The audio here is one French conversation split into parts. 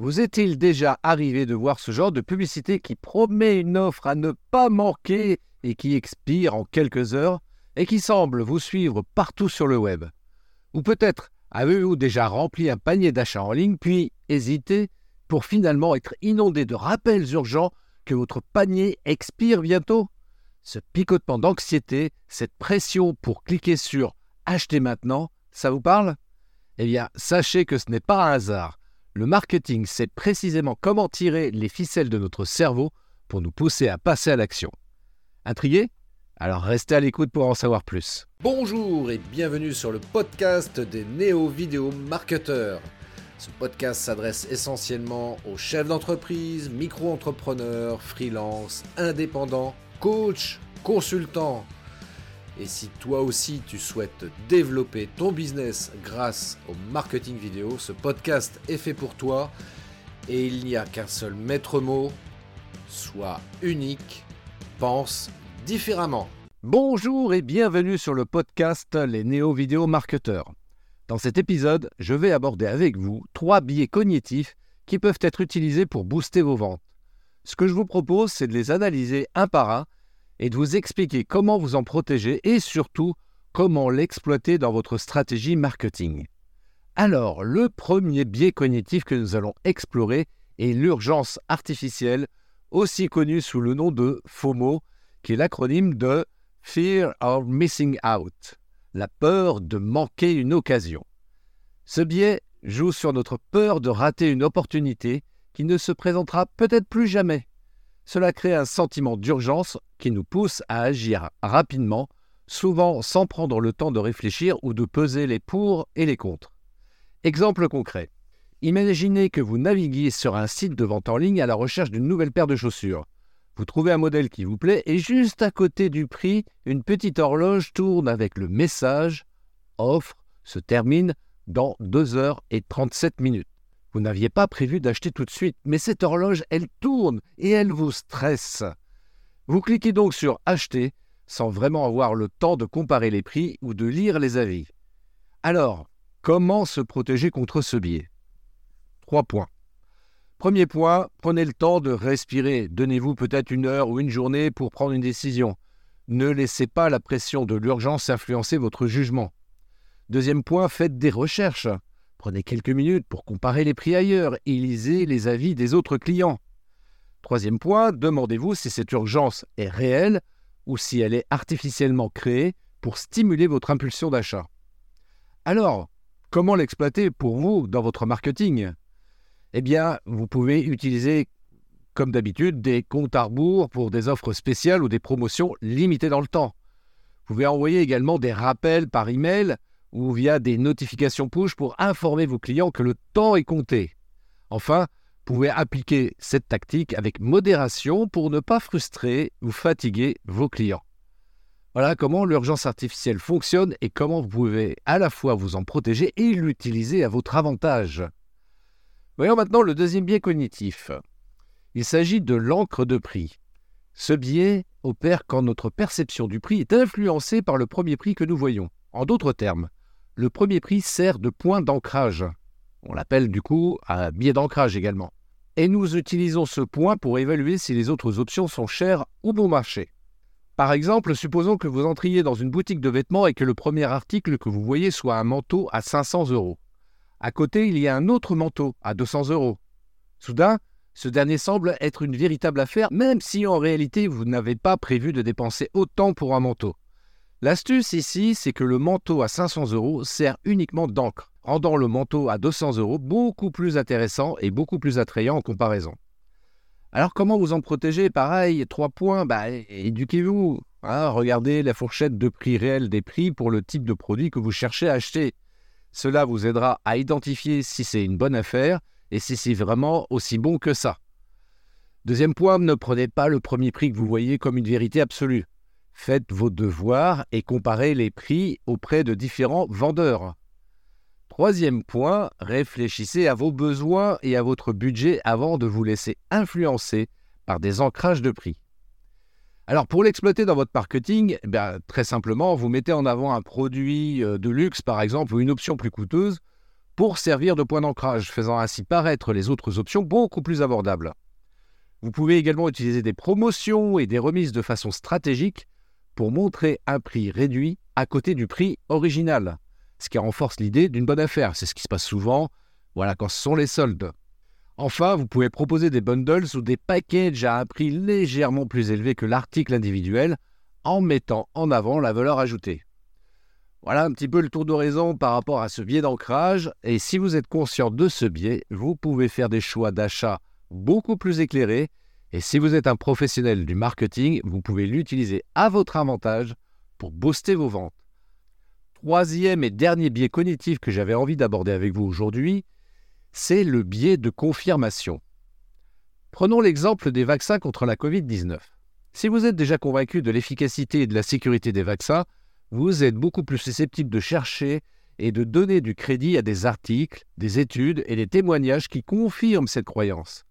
Vous est-il déjà arrivé de voir ce genre de publicité qui promet une offre à ne pas manquer et qui expire en quelques heures et qui semble vous suivre partout sur le web? Ou peut-être avez-vous déjà rempli un panier d'achat en ligne puis hésité pour finalement être inondé de rappels urgents que votre panier expire bientôt? Ce picotement d'anxiété, cette pression pour cliquer sur Acheter maintenant, ça vous parle? Eh bien, sachez que ce n'est pas un hasard. Le marketing sait précisément comment tirer les ficelles de notre cerveau pour nous pousser à passer à l'action. Intrigué? Alors restez à l'écoute pour en savoir plus. Bonjour et bienvenue sur le podcast des néo-vidéo marketeurs. Ce podcast s'adresse essentiellement aux chefs d'entreprise, micro-entrepreneurs, freelance, indépendants, coachs, consultants et si toi aussi tu souhaites développer ton business grâce au marketing vidéo, ce podcast est fait pour toi. Et il n'y a qu'un seul maître mot, sois unique, pense différemment. Bonjour et bienvenue sur le podcast Les Néo-Vidéo Marketeurs. Dans cet épisode, je vais aborder avec vous trois biais cognitifs qui peuvent être utilisés pour booster vos ventes. Ce que je vous propose, c'est de les analyser un par un et de vous expliquer comment vous en protéger et surtout comment l'exploiter dans votre stratégie marketing. Alors, le premier biais cognitif que nous allons explorer est l'urgence artificielle, aussi connue sous le nom de FOMO, qui est l'acronyme de Fear of Missing Out, la peur de manquer une occasion. Ce biais joue sur notre peur de rater une opportunité qui ne se présentera peut-être plus jamais. Cela crée un sentiment d'urgence qui nous pousse à agir rapidement, souvent sans prendre le temps de réfléchir ou de peser les pour et les contre. Exemple concret. Imaginez que vous naviguiez sur un site de vente en ligne à la recherche d'une nouvelle paire de chaussures. Vous trouvez un modèle qui vous plaît et juste à côté du prix, une petite horloge tourne avec le message Offre se termine dans 2 heures et 37 minutes. Vous n'aviez pas prévu d'acheter tout de suite, mais cette horloge, elle tourne et elle vous stresse. Vous cliquez donc sur Acheter sans vraiment avoir le temps de comparer les prix ou de lire les avis. Alors, comment se protéger contre ce biais? Trois points. Premier point, prenez le temps de respirer. Donnez-vous peut-être une heure ou une journée pour prendre une décision. Ne laissez pas la pression de l'urgence influencer votre jugement. Deuxième point, faites des recherches. Prenez quelques minutes pour comparer les prix ailleurs et lisez les avis des autres clients. Troisième point, demandez-vous si cette urgence est réelle ou si elle est artificiellement créée pour stimuler votre impulsion d'achat. Alors, comment l'exploiter pour vous dans votre marketing? Eh bien, vous pouvez utiliser, comme d'habitude, des comptes à rebours pour des offres spéciales ou des promotions limitées dans le temps. Vous pouvez envoyer également des rappels par email ou via des notifications push pour informer vos clients que le temps est compté. Enfin, vous pouvez appliquer cette tactique avec modération pour ne pas frustrer ou fatiguer vos clients. Voilà comment l'urgence artificielle fonctionne et comment vous pouvez à la fois vous en protéger et l'utiliser à votre avantage. Voyons maintenant le deuxième biais cognitif. Il s'agit de l'encre de prix. Ce biais opère quand notre perception du prix est influencée par le premier prix que nous voyons. En d'autres termes, le premier prix sert de point d'ancrage. On l'appelle du coup un biais d'ancrage également. Et nous utilisons ce point pour évaluer si les autres options sont chères ou bon marché. Par exemple, supposons que vous entriez dans une boutique de vêtements et que le premier article que vous voyez soit un manteau à 500 euros. À côté, il y a un autre manteau à 200 euros. Soudain, ce dernier semble être une véritable affaire, même si en réalité vous n'avez pas prévu de dépenser autant pour un manteau. L'astuce ici, c'est que le manteau à 500 euros sert uniquement d'encre, rendant le manteau à 200 euros beaucoup plus intéressant et beaucoup plus attrayant en comparaison. Alors comment vous en protéger? Pareil, trois points, bah, éduquez-vous. Hein, regardez la fourchette de prix réel des prix pour le type de produit que vous cherchez à acheter. Cela vous aidera à identifier si c'est une bonne affaire et si c'est vraiment aussi bon que ça. Deuxième point, ne prenez pas le premier prix que vous voyez comme une vérité absolue. Faites vos devoirs et comparez les prix auprès de différents vendeurs. Troisième point, réfléchissez à vos besoins et à votre budget avant de vous laisser influencer par des ancrages de prix. Alors pour l'exploiter dans votre marketing, eh très simplement, vous mettez en avant un produit euh, de luxe par exemple ou une option plus coûteuse pour servir de point d'ancrage, faisant ainsi paraître les autres options beaucoup plus abordables. Vous pouvez également utiliser des promotions et des remises de façon stratégique pour montrer un prix réduit à côté du prix original, ce qui renforce l'idée d'une bonne affaire. C'est ce qui se passe souvent, voilà, quand ce sont les soldes. Enfin, vous pouvez proposer des bundles ou des packages à un prix légèrement plus élevé que l'article individuel en mettant en avant la valeur ajoutée. Voilà un petit peu le tour d'horizon par rapport à ce biais d'ancrage. Et si vous êtes conscient de ce biais, vous pouvez faire des choix d'achat beaucoup plus éclairés. Et si vous êtes un professionnel du marketing, vous pouvez l'utiliser à votre avantage pour booster vos ventes. Troisième et dernier biais cognitif que j'avais envie d'aborder avec vous aujourd'hui, c'est le biais de confirmation. Prenons l'exemple des vaccins contre la Covid-19. Si vous êtes déjà convaincu de l'efficacité et de la sécurité des vaccins, vous êtes beaucoup plus susceptible de chercher et de donner du crédit à des articles, des études et des témoignages qui confirment cette croyance.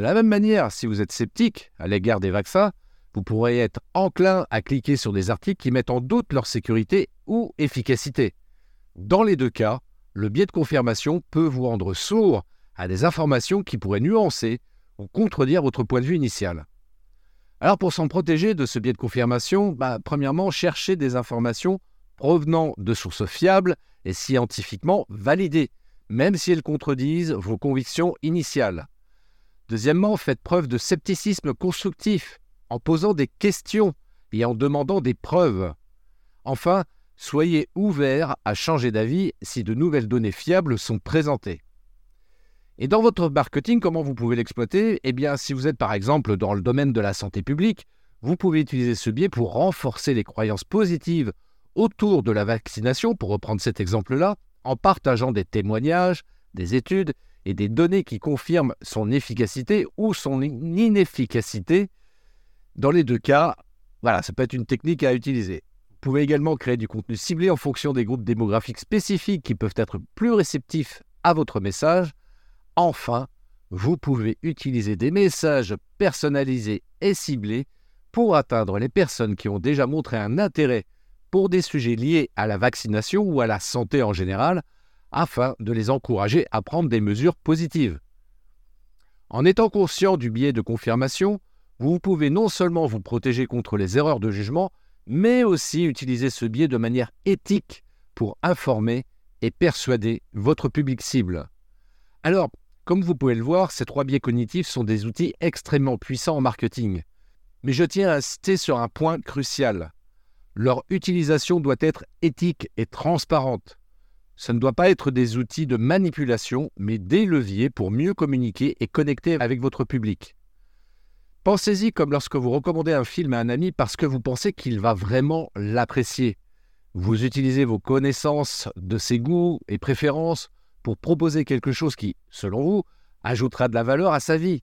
De la même manière, si vous êtes sceptique à l'égard des vaccins, vous pourrez être enclin à cliquer sur des articles qui mettent en doute leur sécurité ou efficacité. Dans les deux cas, le biais de confirmation peut vous rendre sourd à des informations qui pourraient nuancer ou contredire votre point de vue initial. Alors pour s'en protéger de ce biais de confirmation, bah, premièrement, cherchez des informations provenant de sources fiables et scientifiquement validées, même si elles contredisent vos convictions initiales. Deuxièmement, faites preuve de scepticisme constructif en posant des questions et en demandant des preuves. Enfin, soyez ouvert à changer d'avis si de nouvelles données fiables sont présentées. Et dans votre marketing, comment vous pouvez l'exploiter? Eh bien, si vous êtes par exemple dans le domaine de la santé publique, vous pouvez utiliser ce biais pour renforcer les croyances positives autour de la vaccination, pour reprendre cet exemple-là, en partageant des témoignages, des études et des données qui confirment son efficacité ou son inefficacité dans les deux cas, voilà, ça peut être une technique à utiliser. Vous pouvez également créer du contenu ciblé en fonction des groupes démographiques spécifiques qui peuvent être plus réceptifs à votre message. Enfin, vous pouvez utiliser des messages personnalisés et ciblés pour atteindre les personnes qui ont déjà montré un intérêt pour des sujets liés à la vaccination ou à la santé en général, afin de les encourager à prendre des mesures positives. En étant conscient du biais de confirmation, vous pouvez non seulement vous protéger contre les erreurs de jugement, mais aussi utiliser ce biais de manière éthique pour informer et persuader votre public cible. Alors, comme vous pouvez le voir, ces trois biais cognitifs sont des outils extrêmement puissants en marketing. Mais je tiens à insister sur un point crucial. Leur utilisation doit être éthique et transparente. Ce ne doit pas être des outils de manipulation, mais des leviers pour mieux communiquer et connecter avec votre public. Pensez-y comme lorsque vous recommandez un film à un ami parce que vous pensez qu'il va vraiment l'apprécier. Vous utilisez vos connaissances de ses goûts et préférences pour proposer quelque chose qui, selon vous, ajoutera de la valeur à sa vie.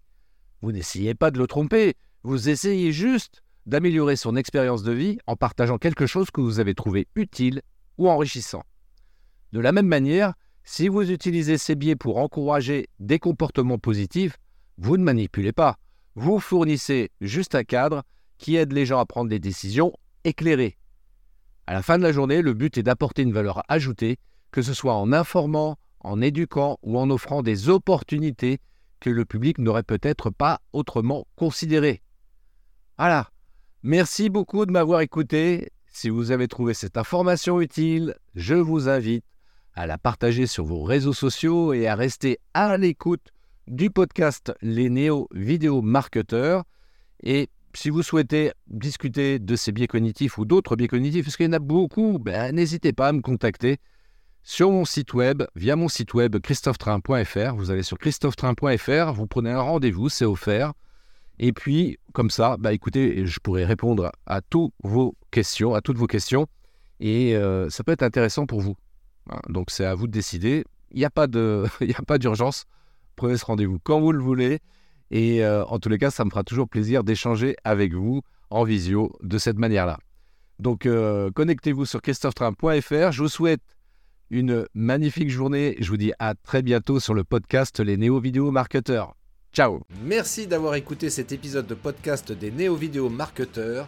Vous n'essayez pas de le tromper, vous essayez juste d'améliorer son expérience de vie en partageant quelque chose que vous avez trouvé utile ou enrichissant. De la même manière, si vous utilisez ces biais pour encourager des comportements positifs, vous ne manipulez pas vous fournissez juste un cadre qui aide les gens à prendre des décisions éclairées. À la fin de la journée, le but est d'apporter une valeur ajoutée, que ce soit en informant, en éduquant ou en offrant des opportunités que le public n'aurait peut-être pas autrement considérées. Voilà. Merci beaucoup de m'avoir écouté. Si vous avez trouvé cette information utile, je vous invite à la partager sur vos réseaux sociaux et à rester à l'écoute du podcast Les Néo Vidéo Marketeurs. Et si vous souhaitez discuter de ces biais cognitifs ou d'autres biais cognitifs, parce qu'il y en a beaucoup, ben, n'hésitez pas à me contacter sur mon site web, via mon site web christophetrain.fr. Vous allez sur christophetrain.fr, vous prenez un rendez-vous, c'est offert. Et puis, comme ça, bah, écoutez, je pourrai répondre à toutes vos questions, à toutes vos questions. Et euh, ça peut être intéressant pour vous. Hein, donc, c'est à vous de décider. Il n'y a pas d'urgence prenez ce rendez-vous quand vous le voulez. Et euh, en tous les cas, ça me fera toujours plaisir d'échanger avec vous en visio de cette manière-là. Donc, euh, connectez-vous sur christophetrain.fr. Je vous souhaite une magnifique journée. Je vous dis à très bientôt sur le podcast Les Néo Vidéo Marketeurs. Ciao Merci d'avoir écouté cet épisode de podcast des Néo Vidéo Marketeurs.